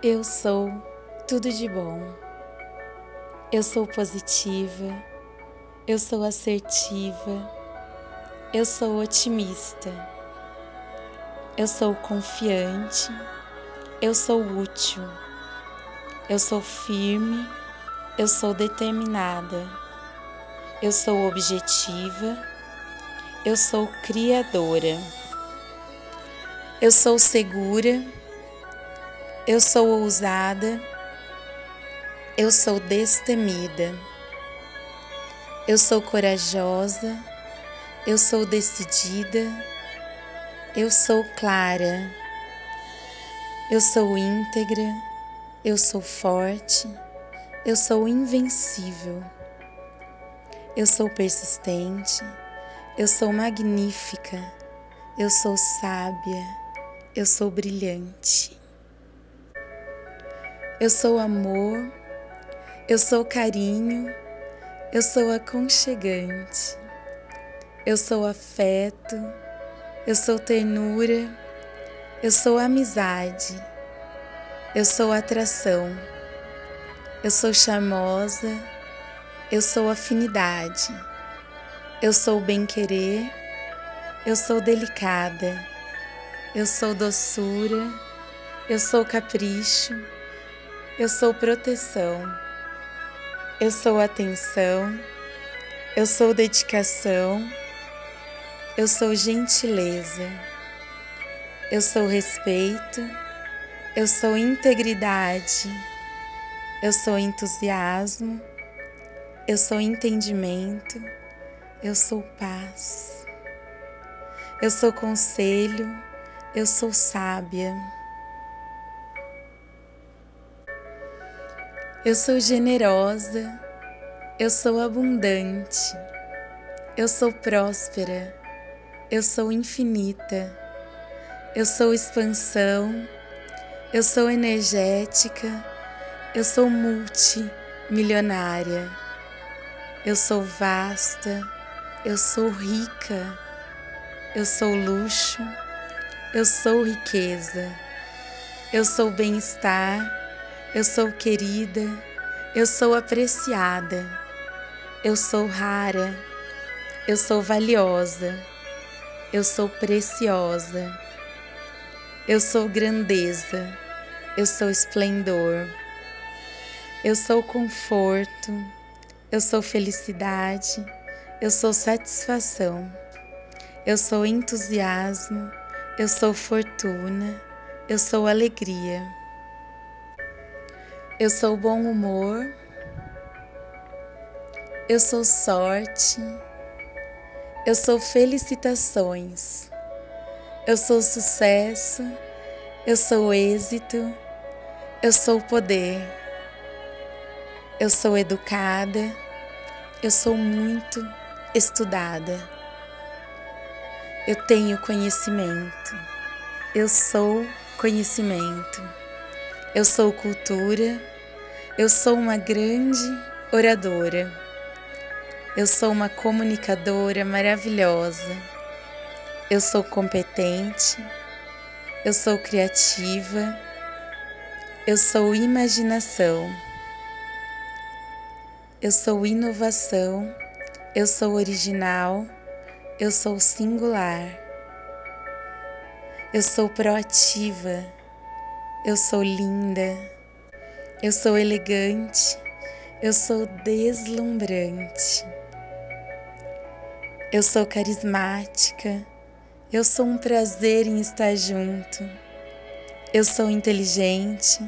Eu sou tudo de bom. Eu sou positiva. Eu sou assertiva. Eu sou otimista. Eu sou confiante. Eu sou útil. Eu sou firme. Eu sou determinada. Eu sou objetiva. Eu sou criadora. Eu sou segura. Eu sou ousada, eu sou destemida, eu sou corajosa, eu sou decidida, eu sou clara, eu sou íntegra, eu sou forte, eu sou invencível, eu sou persistente, eu sou magnífica, eu sou sábia, eu sou brilhante. Eu sou amor, eu sou carinho, eu sou aconchegante, eu sou afeto, eu sou ternura, eu sou amizade, eu sou atração, eu sou charmosa, eu sou afinidade, eu sou bem-querer, eu sou delicada, eu sou doçura, eu sou capricho. Eu sou proteção, eu sou atenção, eu sou dedicação, eu sou gentileza, eu sou respeito, eu sou integridade, eu sou entusiasmo, eu sou entendimento, eu sou paz, eu sou conselho, eu sou sábia. Eu sou generosa, eu sou abundante, eu sou próspera, eu sou infinita, eu sou expansão, eu sou energética, eu sou multimilionária, eu sou vasta, eu sou rica, eu sou luxo, eu sou riqueza, eu sou bem-estar eu sou querida, eu sou apreciada, eu sou rara, eu sou valiosa, eu sou preciosa, eu sou grandeza, eu sou esplendor, eu sou conforto, eu sou felicidade, eu sou satisfação, eu sou entusiasmo, eu sou fortuna, eu sou alegria. Eu sou bom humor, eu sou sorte, eu sou felicitações, eu sou sucesso, eu sou êxito, eu sou poder, eu sou educada, eu sou muito estudada, eu tenho conhecimento, eu sou conhecimento. Eu sou cultura, eu sou uma grande oradora, eu sou uma comunicadora maravilhosa, eu sou competente, eu sou criativa, eu sou imaginação, eu sou inovação, eu sou original, eu sou singular, eu sou proativa eu sou linda, eu sou elegante, eu sou deslumbrante, eu sou carismática, eu sou um prazer em estar junto, eu sou inteligente,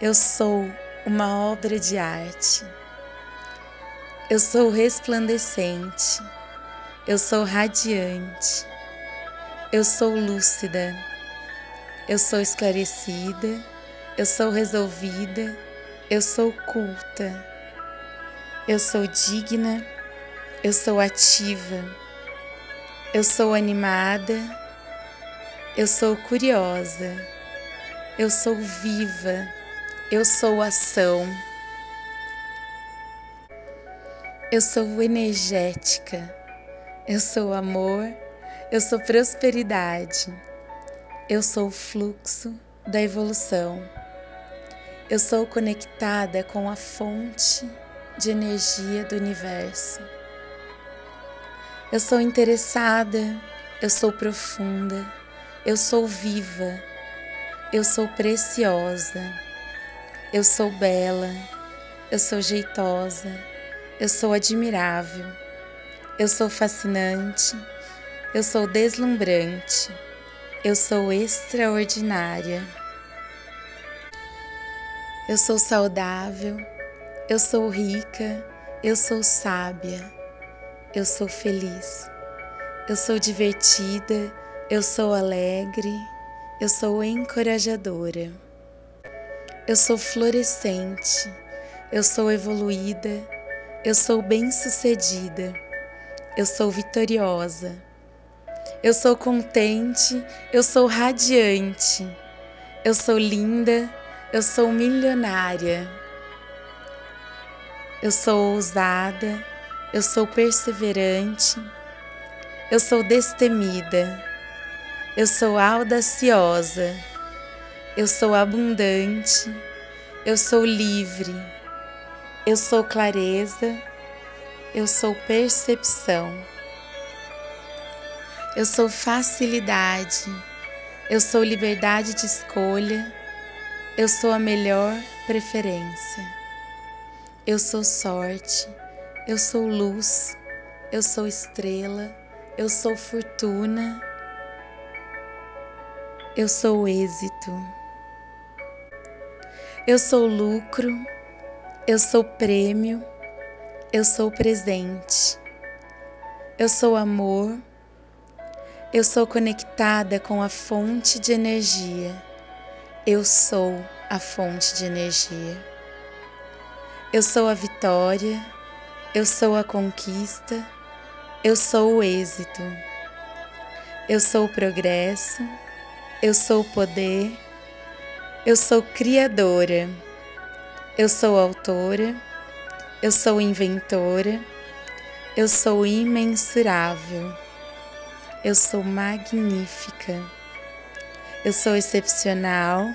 eu sou uma obra de arte, eu sou resplandecente, eu sou radiante, eu sou lúcida. Eu sou esclarecida, eu sou resolvida, eu sou culta, eu sou digna, eu sou ativa, eu sou animada, eu sou curiosa, eu sou viva, eu sou ação, eu sou energética, eu sou amor, eu sou prosperidade. Eu sou o fluxo da evolução. Eu sou conectada com a fonte de energia do universo. Eu sou interessada, eu sou profunda, eu sou viva, eu sou preciosa, eu sou bela, eu sou jeitosa, eu sou admirável, eu sou fascinante, eu sou deslumbrante, eu sou extraordinária. Eu sou saudável, eu sou rica, eu sou sábia, eu sou feliz, eu sou divertida, eu sou alegre, eu sou encorajadora, eu sou florescente, eu sou evoluída, eu sou bem-sucedida, eu sou vitoriosa, eu sou contente, eu sou radiante, eu sou linda eu sou milionária. Eu sou ousada. Eu sou perseverante. Eu sou destemida. Eu sou audaciosa. Eu sou abundante. Eu sou livre. Eu sou clareza. Eu sou percepção. Eu sou facilidade. Eu sou liberdade de escolha. Eu sou a melhor preferência. Eu sou sorte. Eu sou luz. Eu sou estrela. Eu sou fortuna. Eu sou êxito. Eu sou lucro. Eu sou prêmio. Eu sou presente. Eu sou amor. Eu sou conectada com a fonte de energia. Eu sou a fonte de energia. Eu sou a vitória. Eu sou a conquista. Eu sou o êxito. Eu sou o progresso. Eu sou o poder. Eu sou criadora. Eu sou autora. Eu sou inventora. Eu sou imensurável. Eu sou magnífica. Eu sou excepcional.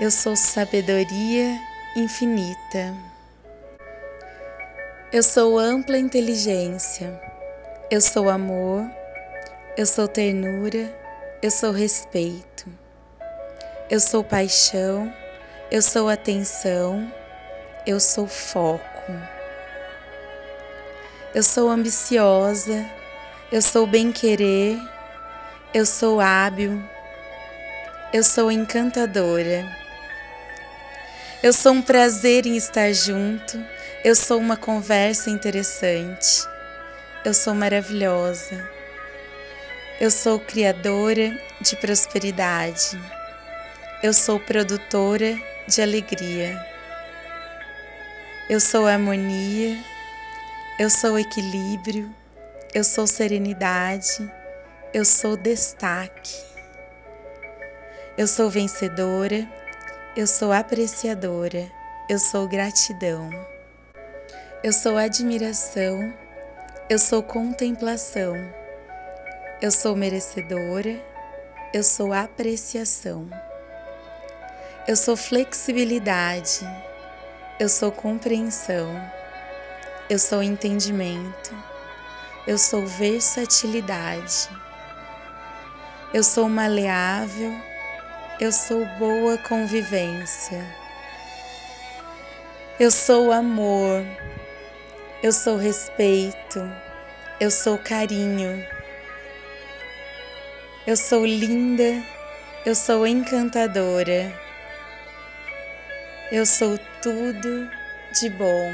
Eu sou sabedoria infinita. Eu sou ampla inteligência. Eu sou amor. Eu sou ternura. Eu sou respeito. Eu sou paixão. Eu sou atenção. Eu sou foco. Eu sou ambiciosa. Eu sou bem-querer. Eu sou hábil. Eu sou encantadora. Eu sou um prazer em estar junto. Eu sou uma conversa interessante. Eu sou maravilhosa. Eu sou criadora de prosperidade. Eu sou produtora de alegria. Eu sou harmonia. Eu sou equilíbrio. Eu sou serenidade. Eu sou destaque. Eu sou vencedora, eu sou apreciadora, eu sou gratidão, eu sou admiração, eu sou contemplação, eu sou merecedora, eu sou apreciação, eu sou flexibilidade, eu sou compreensão, eu sou entendimento, eu sou versatilidade, eu sou maleável eu sou boa convivência. Eu sou amor. Eu sou respeito. Eu sou carinho. Eu sou linda. Eu sou encantadora. Eu sou tudo de bom.